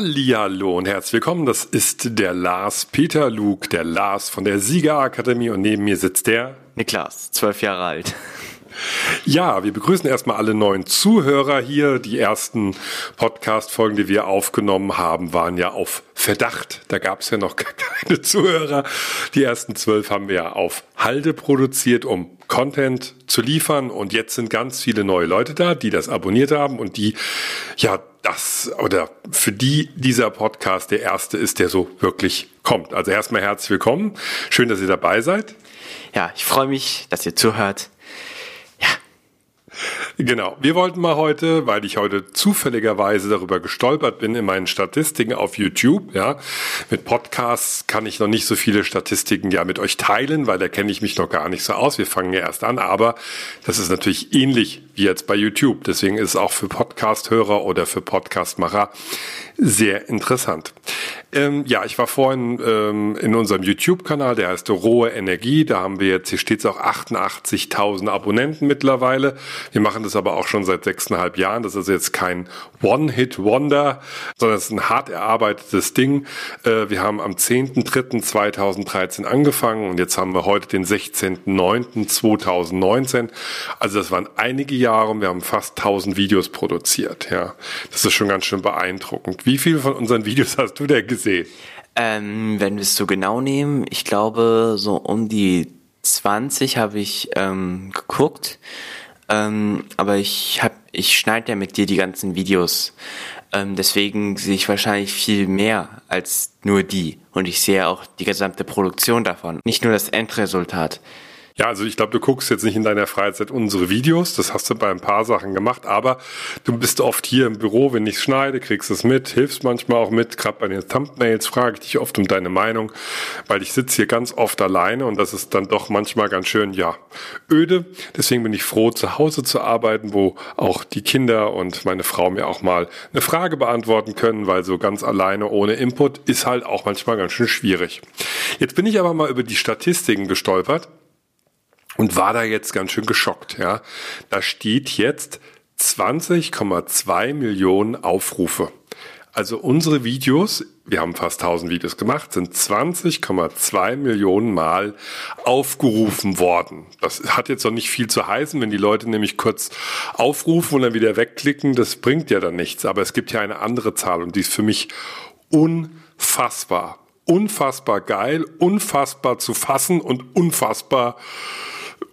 Hallihallo und herzlich willkommen. Das ist der Lars Peter Luke, der Lars von der Siegerakademie und neben mir sitzt der Niklas, zwölf Jahre alt. Ja, wir begrüßen erstmal alle neuen Zuhörer hier. Die ersten Podcast-Folgen, die wir aufgenommen haben, waren ja auf Verdacht. Da gab es ja noch keine Zuhörer. Die ersten zwölf haben wir ja auf Halde produziert, um Content zu liefern. Und jetzt sind ganz viele neue Leute da, die das abonniert haben und die ja das oder für die dieser Podcast der erste ist, der so wirklich kommt. Also erstmal herzlich willkommen. Schön, dass ihr dabei seid. Ja, ich freue mich, dass ihr zuhört. Genau. Wir wollten mal heute, weil ich heute zufälligerweise darüber gestolpert bin in meinen Statistiken auf YouTube, ja. Mit Podcasts kann ich noch nicht so viele Statistiken ja mit euch teilen, weil da kenne ich mich noch gar nicht so aus. Wir fangen ja erst an, aber das ist natürlich ähnlich wie jetzt bei YouTube. Deswegen ist es auch für Podcast-Hörer oder für Podcastmacher sehr interessant. Ähm, ja, ich war vorhin ähm, in unserem YouTube-Kanal, der heißt Rohe Energie. Da haben wir jetzt, hier steht es auch 88.000 Abonnenten mittlerweile. Wir machen das aber auch schon seit sechseinhalb Jahren. Das ist jetzt kein One-Hit-Wonder, sondern es ist ein hart erarbeitetes Ding. Äh, wir haben am 10.3.2013 angefangen und jetzt haben wir heute den 16.9.2019. Also das waren einige Jahre und wir haben fast 1000 Videos produziert. Ja, das ist schon ganz schön beeindruckend. Wie viele von unseren Videos hast du denn gesehen? Ähm, wenn wir es so genau nehmen, ich glaube, so um die 20 habe ich ähm, geguckt. Ähm, aber ich hab, ich schneide ja mit dir die ganzen Videos. Ähm, deswegen sehe ich wahrscheinlich viel mehr als nur die. Und ich sehe auch die gesamte Produktion davon, nicht nur das Endresultat. Ja, also ich glaube, du guckst jetzt nicht in deiner Freizeit unsere Videos, das hast du bei ein paar Sachen gemacht, aber du bist oft hier im Büro, wenn ich schneide, kriegst es mit, hilfst manchmal auch mit, gerade bei den Thumbnails frage ich dich oft um deine Meinung, weil ich sitze hier ganz oft alleine und das ist dann doch manchmal ganz schön, ja, öde. Deswegen bin ich froh, zu Hause zu arbeiten, wo auch die Kinder und meine Frau mir auch mal eine Frage beantworten können, weil so ganz alleine ohne Input ist halt auch manchmal ganz schön schwierig. Jetzt bin ich aber mal über die Statistiken gestolpert und war da jetzt ganz schön geschockt. Ja, da steht jetzt 20,2 Millionen Aufrufe. Also unsere Videos, wir haben fast 1000 Videos gemacht, sind 20,2 Millionen Mal aufgerufen worden. Das hat jetzt noch nicht viel zu heißen, wenn die Leute nämlich kurz aufrufen und dann wieder wegklicken, das bringt ja dann nichts. Aber es gibt ja eine andere Zahl und die ist für mich unfassbar. Unfassbar geil, unfassbar zu fassen und unfassbar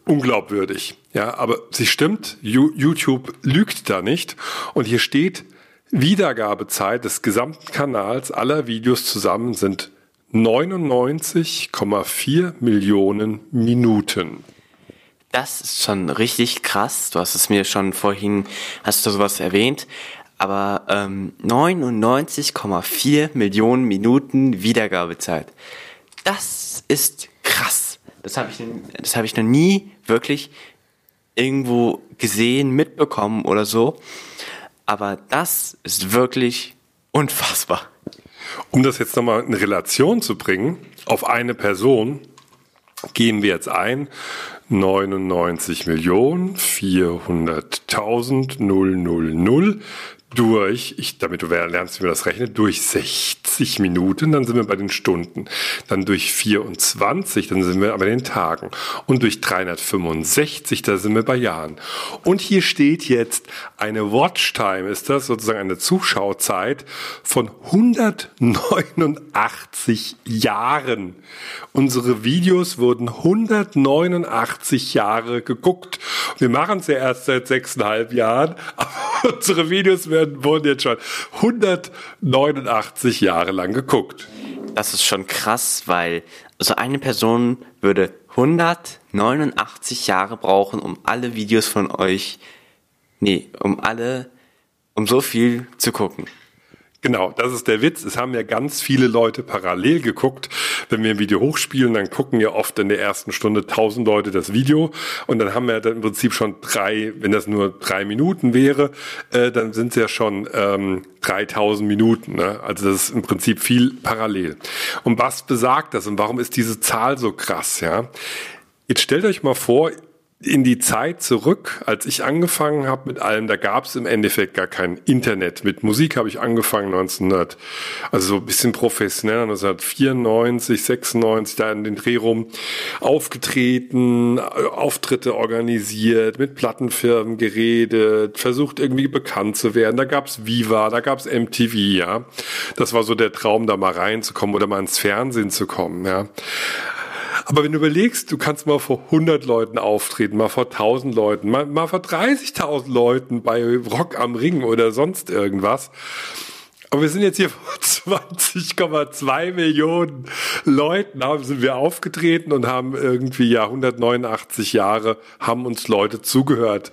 unglaubwürdig. Ja, aber sie stimmt, YouTube lügt da nicht. Und hier steht, Wiedergabezeit des gesamten Kanals aller Videos zusammen sind 99,4 Millionen Minuten. Das ist schon richtig krass. Du hast es mir schon vorhin, hast du sowas erwähnt. Aber ähm, 99,4 Millionen Minuten Wiedergabezeit. Das ist krass. Das habe ich, hab ich noch nie wirklich irgendwo gesehen, mitbekommen oder so. Aber das ist wirklich unfassbar. Um das jetzt nochmal in Relation zu bringen, auf eine Person gehen wir jetzt ein 99 Millionen 400.000 000 durch, ich, damit du lernst, wie man das rechnet, durch 60 Minuten, dann sind wir bei den Stunden. Dann durch 24, dann sind wir bei den Tagen. Und durch 365, da sind wir bei Jahren. Und hier steht jetzt eine Watchtime, ist das sozusagen eine Zuschauzeit von 189 Jahren. Unsere Videos wurden 189 Jahre geguckt. Wir machen es ja erst seit sechseinhalb Jahren, aber unsere Videos werden, wurden jetzt schon 189 Jahre lang geguckt. Das ist schon krass, weil so eine Person würde 189 Jahre brauchen, um alle Videos von euch, nee, um alle, um so viel zu gucken. Genau, das ist der Witz. Es haben ja ganz viele Leute parallel geguckt. Wenn wir ein Video hochspielen, dann gucken ja oft in der ersten Stunde tausend Leute das Video und dann haben wir dann im Prinzip schon drei, wenn das nur drei Minuten wäre, äh, dann sind es ja schon ähm, 3000 Minuten. Ne? Also das ist im Prinzip viel parallel. Und was besagt das und warum ist diese Zahl so krass? Ja, jetzt stellt euch mal vor, in die Zeit zurück, als ich angefangen habe mit allem, da gab es im Endeffekt gar kein Internet. Mit Musik habe ich angefangen 1900, also so ein bisschen professionell, 1994, 96, da in den Dreh rum, aufgetreten, Auftritte organisiert, mit Plattenfirmen geredet, versucht irgendwie bekannt zu werden. Da gab's Viva, da gab's MTV, ja. Das war so der Traum, da mal reinzukommen oder mal ins Fernsehen zu kommen, ja. Aber wenn du überlegst, du kannst mal vor 100 Leuten auftreten, mal vor 1000 Leuten, mal, mal vor 30.000 Leuten bei Rock am Ring oder sonst irgendwas. Aber wir sind jetzt hier vor 20,2 Millionen Leuten, haben, sind wir aufgetreten und haben irgendwie ja 189 Jahre, haben uns Leute zugehört.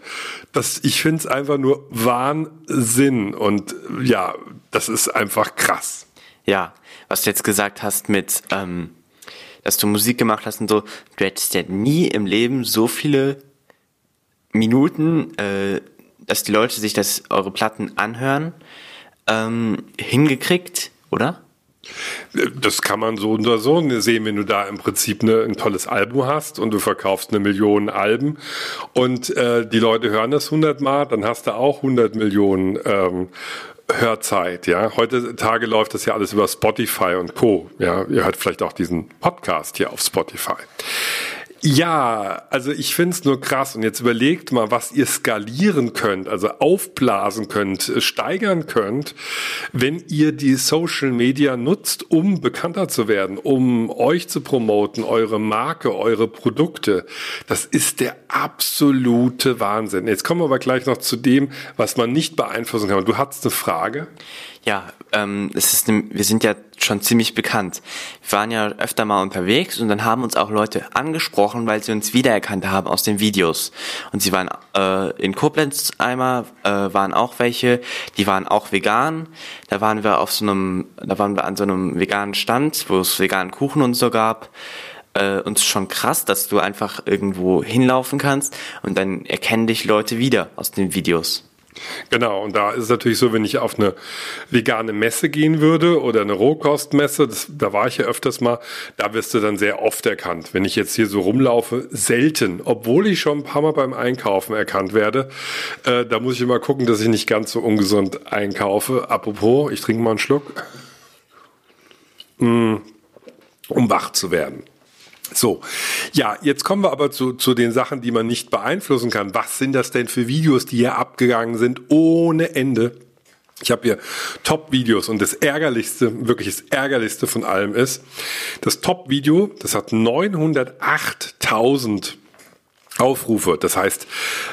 Das, ich finde es einfach nur Wahnsinn und ja, das ist einfach krass. Ja, was du jetzt gesagt hast mit, ähm, dass du Musik gemacht hast und so, du hättest ja nie im Leben so viele Minuten, äh, dass die Leute sich das eure Platten anhören, ähm, hingekriegt, oder? Das kann man so oder so sehen, wenn du da im Prinzip eine, ein tolles Album hast und du verkaufst eine Million Alben und äh, die Leute hören das hundertmal, dann hast du auch hundert Millionen ähm, Hörzeit, ja. Heutzutage läuft das ja alles über Spotify und Co. Ja, ihr hört vielleicht auch diesen Podcast hier auf Spotify. Ja, also ich finde es nur krass. Und jetzt überlegt mal, was ihr skalieren könnt, also aufblasen könnt, steigern könnt, wenn ihr die Social Media nutzt, um bekannter zu werden, um euch zu promoten, eure Marke, eure Produkte. Das ist der absolute Wahnsinn. Jetzt kommen wir aber gleich noch zu dem, was man nicht beeinflussen kann. Du hattest eine Frage. Ja, ähm, es ist, wir sind ja schon ziemlich bekannt. Wir waren ja öfter mal unterwegs und dann haben uns auch Leute angesprochen, weil sie uns wiedererkannt haben aus den Videos. Und sie waren äh, in Koblenz einmal, äh, waren auch welche, die waren auch vegan. Da waren wir auf so einem, da waren wir an so einem veganen Stand, wo es veganen Kuchen und so gab. Äh, und es ist schon krass, dass du einfach irgendwo hinlaufen kannst und dann erkennen dich Leute wieder aus den Videos. Genau, und da ist es natürlich so, wenn ich auf eine vegane Messe gehen würde oder eine Rohkostmesse, das, da war ich ja öfters mal, da wirst du dann sehr oft erkannt. Wenn ich jetzt hier so rumlaufe, selten, obwohl ich schon ein paar Mal beim Einkaufen erkannt werde, äh, da muss ich immer gucken, dass ich nicht ganz so ungesund einkaufe. Apropos, ich trinke mal einen Schluck, mm, um wach zu werden. So, ja, jetzt kommen wir aber zu, zu den Sachen, die man nicht beeinflussen kann. Was sind das denn für Videos, die hier abgegangen sind ohne Ende? Ich habe hier Top-Videos und das Ärgerlichste, wirklich das Ärgerlichste von allem ist, das Top-Video, das hat 908.000 Aufrufe, das heißt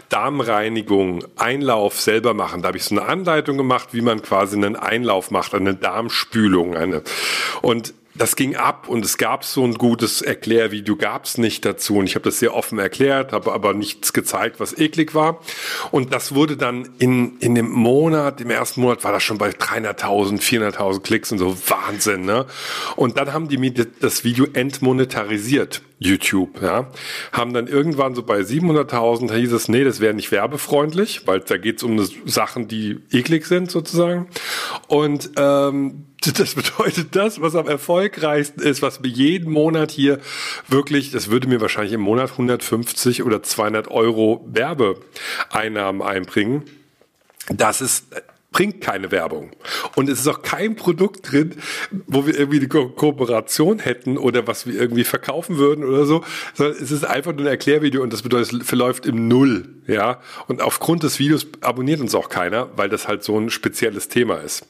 Darmreinigung, Einlauf selber machen. Da habe ich so eine Anleitung gemacht, wie man quasi einen Einlauf macht, eine Darmspülung. Eine. Und das ging ab und es gab so ein gutes Erklärvideo, gab es nicht dazu. Und ich habe das sehr offen erklärt, habe aber nichts gezeigt, was eklig war. Und das wurde dann in, in dem Monat, im ersten Monat war das schon bei 300.000, 400.000 Klicks und so Wahnsinn. Ne? Und dann haben die mir das Video entmonetarisiert. YouTube, ja, haben dann irgendwann so bei 700.000 hieß es, nee, das wäre nicht werbefreundlich, weil da geht es um Sachen, die eklig sind sozusagen. Und ähm, das bedeutet das, was am erfolgreichsten ist, was mir jeden Monat hier wirklich, das würde mir wahrscheinlich im Monat 150 oder 200 Euro Werbeeinnahmen einbringen. Das ist bringt keine Werbung. Und es ist auch kein Produkt drin, wo wir irgendwie eine Ko Kooperation hätten oder was wir irgendwie verkaufen würden oder so, sondern es ist einfach nur ein Erklärvideo und das bedeutet, es verläuft im Null, ja. Und aufgrund des Videos abonniert uns auch keiner, weil das halt so ein spezielles Thema ist.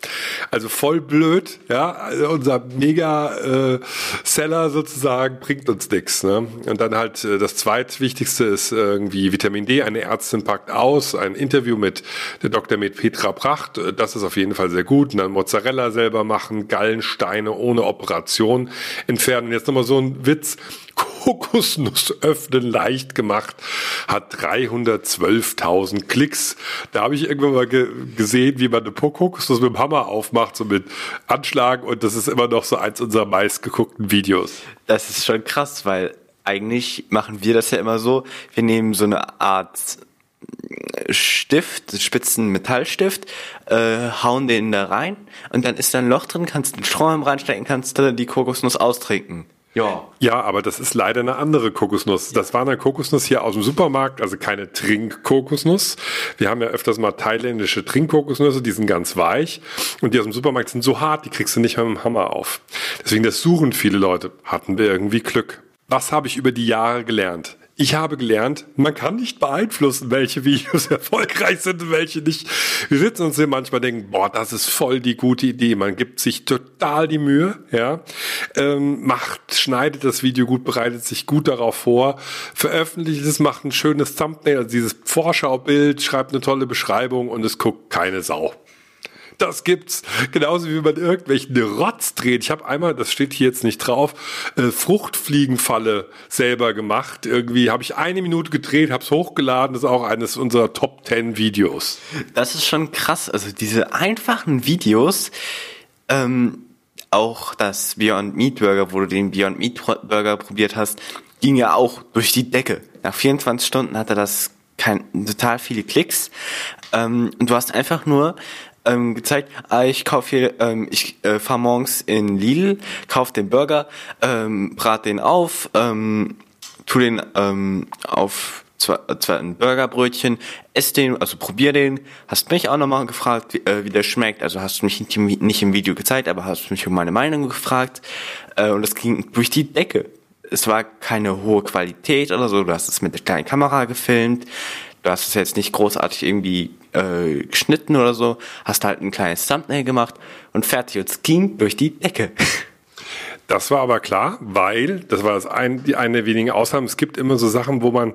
Also voll blöd, ja. Also unser mega äh, Seller sozusagen bringt uns nichts. Ne? Und dann halt äh, das zweitwichtigste ist irgendwie Vitamin D, eine Ärztin packt aus, ein Interview mit der Dr. Med Petra Pracht gemacht. Äh, das ist auf jeden Fall sehr gut. Und dann Mozzarella selber machen, Gallensteine ohne Operation entfernen. Jetzt nochmal so ein Witz. Kokosnuss öffnen leicht gemacht, hat 312.000 Klicks. Da habe ich irgendwann mal ge gesehen, wie man eine Kokosnuss mit dem Hammer aufmacht, so mit Anschlagen und das ist immer noch so eins unserer meistgeguckten Videos. Das ist schon krass, weil eigentlich machen wir das ja immer so, wir nehmen so eine Art Stift, spitzen Metallstift, äh, hauen den da rein und dann ist da ein Loch drin, kannst einen Strom reinstecken, kannst du die Kokosnuss austrinken. Ja. Ja, aber das ist leider eine andere Kokosnuss. Das war eine Kokosnuss hier aus dem Supermarkt, also keine Trinkkokosnuss. Wir haben ja öfters mal thailändische Trinkkokosnüsse, die sind ganz weich und die aus dem Supermarkt sind so hart, die kriegst du nicht mit dem Hammer auf. Deswegen das suchen viele Leute. Hatten wir irgendwie Glück. Was habe ich über die Jahre gelernt? Ich habe gelernt, man kann nicht beeinflussen, welche Videos erfolgreich sind und welche nicht. Wir sitzen uns hier manchmal denken, boah, das ist voll die gute Idee. Man gibt sich total die Mühe, ja, ähm, macht, schneidet das Video gut, bereitet sich gut darauf vor, veröffentlicht es, macht ein schönes Thumbnail, also dieses Vorschaubild, schreibt eine tolle Beschreibung und es guckt keine Sau das gibt's. Genauso wie man irgendwelchen Rotz dreht. Ich habe einmal, das steht hier jetzt nicht drauf, äh, Fruchtfliegenfalle selber gemacht. Irgendwie habe ich eine Minute gedreht, habe es hochgeladen. Das ist auch eines unserer Top 10 Videos. Das ist schon krass. Also diese einfachen Videos, ähm, auch das Beyond Meat Burger, wo du den Beyond Meat Burger probiert hast, ging ja auch durch die Decke. Nach 24 Stunden hatte das kein, total viele Klicks. Ähm, und du hast einfach nur ähm, gezeigt, ah, ich kaufe hier, ähm, ich äh, fahre morgens in Lidl, kauf den Burger, ähm, brat den auf, ähm, tu den ähm, auf zwei, zwei ein Burgerbrötchen, ess den, also probier den. Hast mich auch nochmal gefragt, wie, äh, wie der schmeckt. Also hast du mich nicht im, nicht im Video gezeigt, aber hast mich um meine Meinung gefragt. Äh, und das ging durch die Decke. Es war keine hohe Qualität oder so. Du hast es mit der kleinen Kamera gefilmt. Du hast es jetzt nicht großartig irgendwie äh, geschnitten oder so, hast halt ein kleines Thumbnail gemacht und fertig. Und es ging durch die Decke. Das war aber klar, weil, das war das ein, die eine der wenigen Ausnahmen, es gibt immer so Sachen, wo man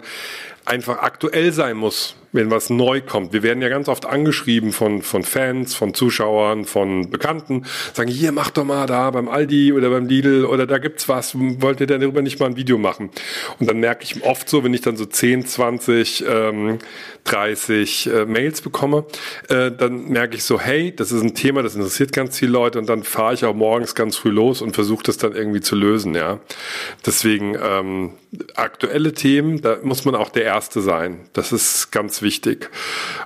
einfach aktuell sein muss wenn was neu kommt. Wir werden ja ganz oft angeschrieben von, von Fans, von Zuschauern, von Bekannten, sagen, hier, mach doch mal da beim Aldi oder beim Lidl oder da gibt's was, wollt ihr denn darüber nicht mal ein Video machen? Und dann merke ich oft so, wenn ich dann so 10, 20, ähm, 30 äh, Mails bekomme, äh, dann merke ich so, hey, das ist ein Thema, das interessiert ganz viele Leute und dann fahre ich auch morgens ganz früh los und versuche das dann irgendwie zu lösen, ja. Deswegen ähm, aktuelle Themen, da muss man auch der Erste sein. Das ist ganz wichtig.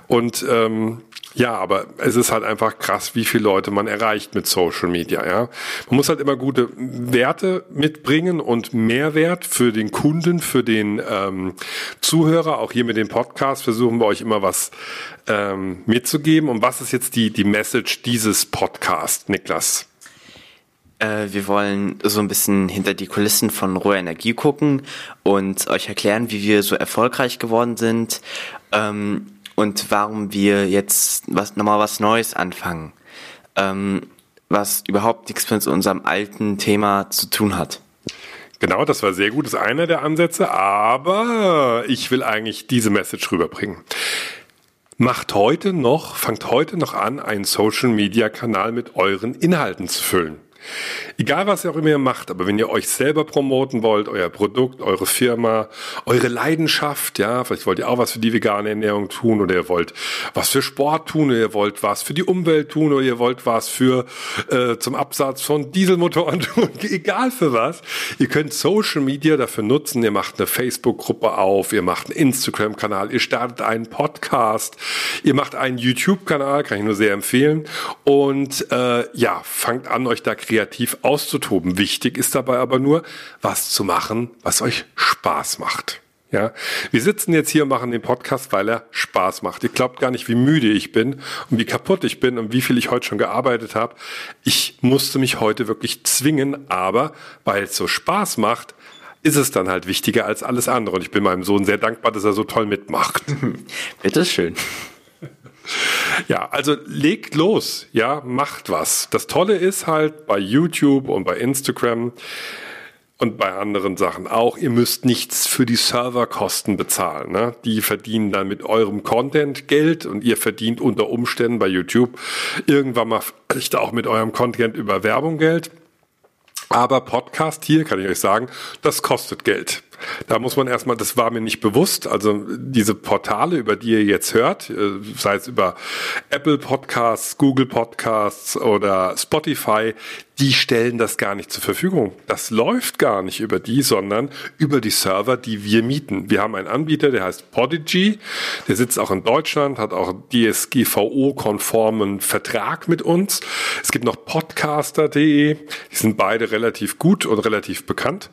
Und ähm, ja, aber es ist halt einfach krass, wie viele Leute man erreicht mit Social Media. Ja, man muss halt immer gute Werte mitbringen und Mehrwert für den Kunden, für den ähm, Zuhörer. Auch hier mit dem Podcast versuchen wir euch immer was ähm, mitzugeben. Und was ist jetzt die die Message dieses Podcast, Niklas? Äh, wir wollen so ein bisschen hinter die Kulissen von roher Energie gucken und euch erklären, wie wir so erfolgreich geworden sind ähm, und warum wir jetzt was nochmal was Neues anfangen, ähm, was überhaupt nichts mit unserem alten Thema zu tun hat. Genau, das war sehr gut, das ist einer der Ansätze, aber ich will eigentlich diese Message rüberbringen. Macht heute noch, fangt heute noch an, einen Social Media Kanal mit euren Inhalten zu füllen. Egal, was ihr auch immer macht, aber wenn ihr euch selber promoten wollt, euer Produkt, eure Firma, eure Leidenschaft, ja, vielleicht wollt ihr auch was für die vegane Ernährung tun oder ihr wollt was für Sport tun oder ihr wollt was für die Umwelt tun oder ihr wollt was für äh, zum Absatz von Dieselmotoren tun, egal für was. Ihr könnt Social Media dafür nutzen. Ihr macht eine Facebook-Gruppe auf, ihr macht einen Instagram-Kanal, ihr startet einen Podcast, ihr macht einen YouTube-Kanal, kann ich nur sehr empfehlen. Und äh, ja, fangt an, euch da kreativ auszutoben. Wichtig ist dabei aber nur, was zu machen, was euch Spaß macht. Ja, wir sitzen jetzt hier und machen den Podcast, weil er Spaß macht. Ihr glaubt gar nicht, wie müde ich bin und wie kaputt ich bin und wie viel ich heute schon gearbeitet habe. Ich musste mich heute wirklich zwingen, aber weil es so Spaß macht, ist es dann halt wichtiger als alles andere. Und ich bin meinem Sohn sehr dankbar, dass er so toll mitmacht. Bitteschön. Ja, also legt los, ja, macht was. Das Tolle ist halt bei YouTube und bei Instagram und bei anderen Sachen auch, ihr müsst nichts für die Serverkosten bezahlen. Ne? Die verdienen dann mit eurem Content Geld und ihr verdient unter Umständen bei YouTube irgendwann mal vielleicht auch mit eurem Content über Werbung Geld. Aber Podcast hier, kann ich euch sagen, das kostet Geld. Da muss man erstmal, das war mir nicht bewusst, also diese Portale, über die ihr jetzt hört, äh, sei es über Apple Podcasts, Google Podcasts oder Spotify, die stellen das gar nicht zur Verfügung. Das läuft gar nicht über die, sondern über die Server, die wir mieten. Wir haben einen Anbieter, der heißt Podigy, der sitzt auch in Deutschland, hat auch DSGVO-konformen Vertrag mit uns. Es gibt noch podcaster.de, die sind beide relativ gut und relativ bekannt.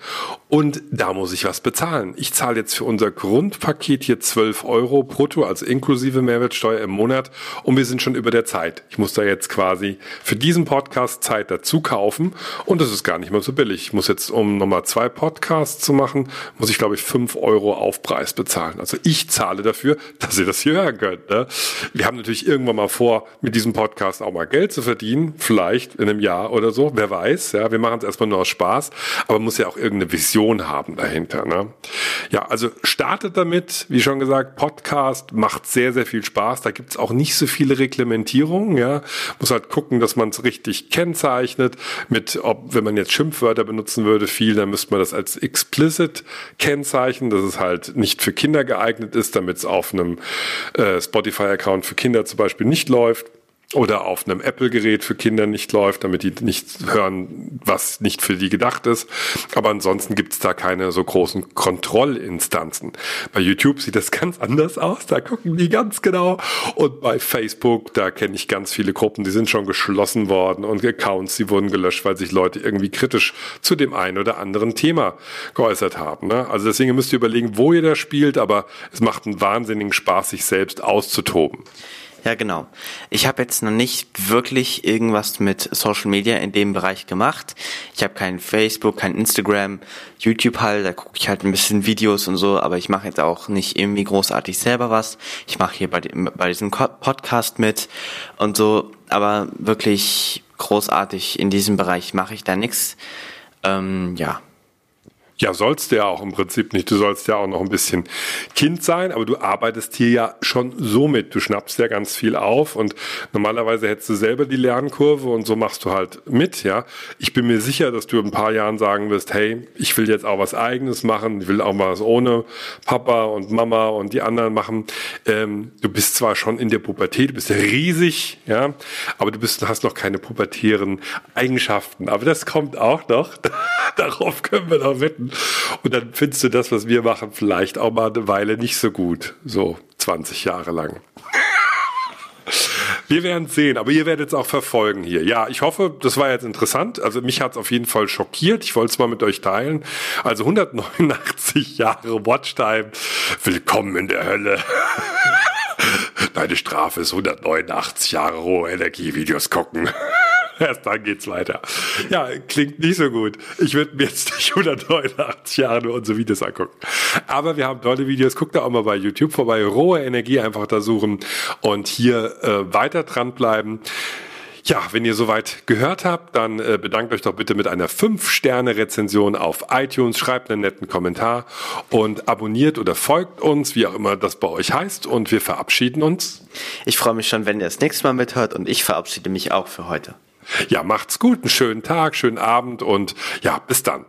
Und da muss ich was bezahlen. Ich zahle jetzt für unser Grundpaket hier 12 Euro brutto, also inklusive Mehrwertsteuer im Monat. Und wir sind schon über der Zeit. Ich muss da jetzt quasi für diesen Podcast Zeit dazu kaufen. Und das ist gar nicht mal so billig. Ich muss jetzt, um nochmal zwei Podcasts zu machen, muss ich, glaube ich, 5 Euro Aufpreis bezahlen. Also ich zahle dafür, dass ihr das hier hören könnt. Ne? Wir haben natürlich irgendwann mal vor, mit diesem Podcast auch mal Geld zu verdienen. Vielleicht in einem Jahr oder so. Wer weiß. Ja, wir machen es erstmal nur aus Spaß. Aber muss ja auch irgendeine Vision haben dahinter. Ne? Ja, also startet damit. Wie schon gesagt, Podcast macht sehr, sehr viel Spaß. Da gibt es auch nicht so viele Reglementierungen. Ja, muss halt gucken, dass man es richtig kennzeichnet. Mit, ob, wenn man jetzt Schimpfwörter benutzen würde, viel, dann müsste man das als explicit kennzeichnen, dass es halt nicht für Kinder geeignet ist, damit es auf einem äh, Spotify-Account für Kinder zum Beispiel nicht läuft oder auf einem Apple-Gerät für Kinder nicht läuft, damit die nicht hören, was nicht für die gedacht ist. Aber ansonsten gibt es da keine so großen Kontrollinstanzen. Bei YouTube sieht das ganz anders aus, da gucken die ganz genau. Und bei Facebook, da kenne ich ganz viele Gruppen, die sind schon geschlossen worden und Accounts, die wurden gelöscht, weil sich Leute irgendwie kritisch zu dem einen oder anderen Thema geäußert haben. Ne? Also deswegen müsst ihr überlegen, wo ihr da spielt, aber es macht einen wahnsinnigen Spaß, sich selbst auszutoben. Ja, genau. Ich habe jetzt noch nicht wirklich irgendwas mit Social Media in dem Bereich gemacht. Ich habe kein Facebook, kein Instagram, YouTube halt, da gucke ich halt ein bisschen Videos und so, aber ich mache jetzt auch nicht irgendwie großartig selber was. Ich mache hier bei, bei diesem Podcast mit und so, aber wirklich großartig in diesem Bereich mache ich da nichts. Ähm, ja, ja, sollst du ja auch im Prinzip nicht. Du sollst ja auch noch ein bisschen Kind sein, aber du arbeitest hier ja schon so mit. Du schnappst ja ganz viel auf und normalerweise hättest du selber die Lernkurve und so machst du halt mit, ja. Ich bin mir sicher, dass du in ein paar Jahren sagen wirst, hey, ich will jetzt auch was eigenes machen, ich will auch mal was ohne Papa und Mama und die anderen machen. Ähm, du bist zwar schon in der Pubertät, du bist riesig, ja, aber du bist, hast noch keine pubertären Eigenschaften. Aber das kommt auch noch. Darauf können wir noch wetten. Und dann findest du das, was wir machen, vielleicht auch mal eine Weile nicht so gut. So 20 Jahre lang. Wir werden sehen, aber ihr werdet es auch verfolgen hier. Ja, ich hoffe, das war jetzt interessant. Also mich hat es auf jeden Fall schockiert. Ich wollte es mal mit euch teilen. Also 189 Jahre Watchtime. Willkommen in der Hölle. Deine Strafe ist 189 Jahre rohe Energievideos gucken. Erst dann geht's weiter. Ja, klingt nicht so gut. Ich würde mir jetzt nicht 189 Jahre nur unsere Videos angucken. Aber wir haben tolle Videos. Guckt da auch mal bei YouTube vorbei. Rohe Energie einfach da suchen und hier äh, weiter dranbleiben. Ja, wenn ihr soweit gehört habt, dann äh, bedankt euch doch bitte mit einer 5-Sterne-Rezension auf iTunes, schreibt einen netten Kommentar und abonniert oder folgt uns, wie auch immer das bei euch heißt und wir verabschieden uns. Ich freue mich schon, wenn ihr das nächste Mal mithört und ich verabschiede mich auch für heute. Ja, macht's gut, einen schönen Tag, schönen Abend und ja, bis dann.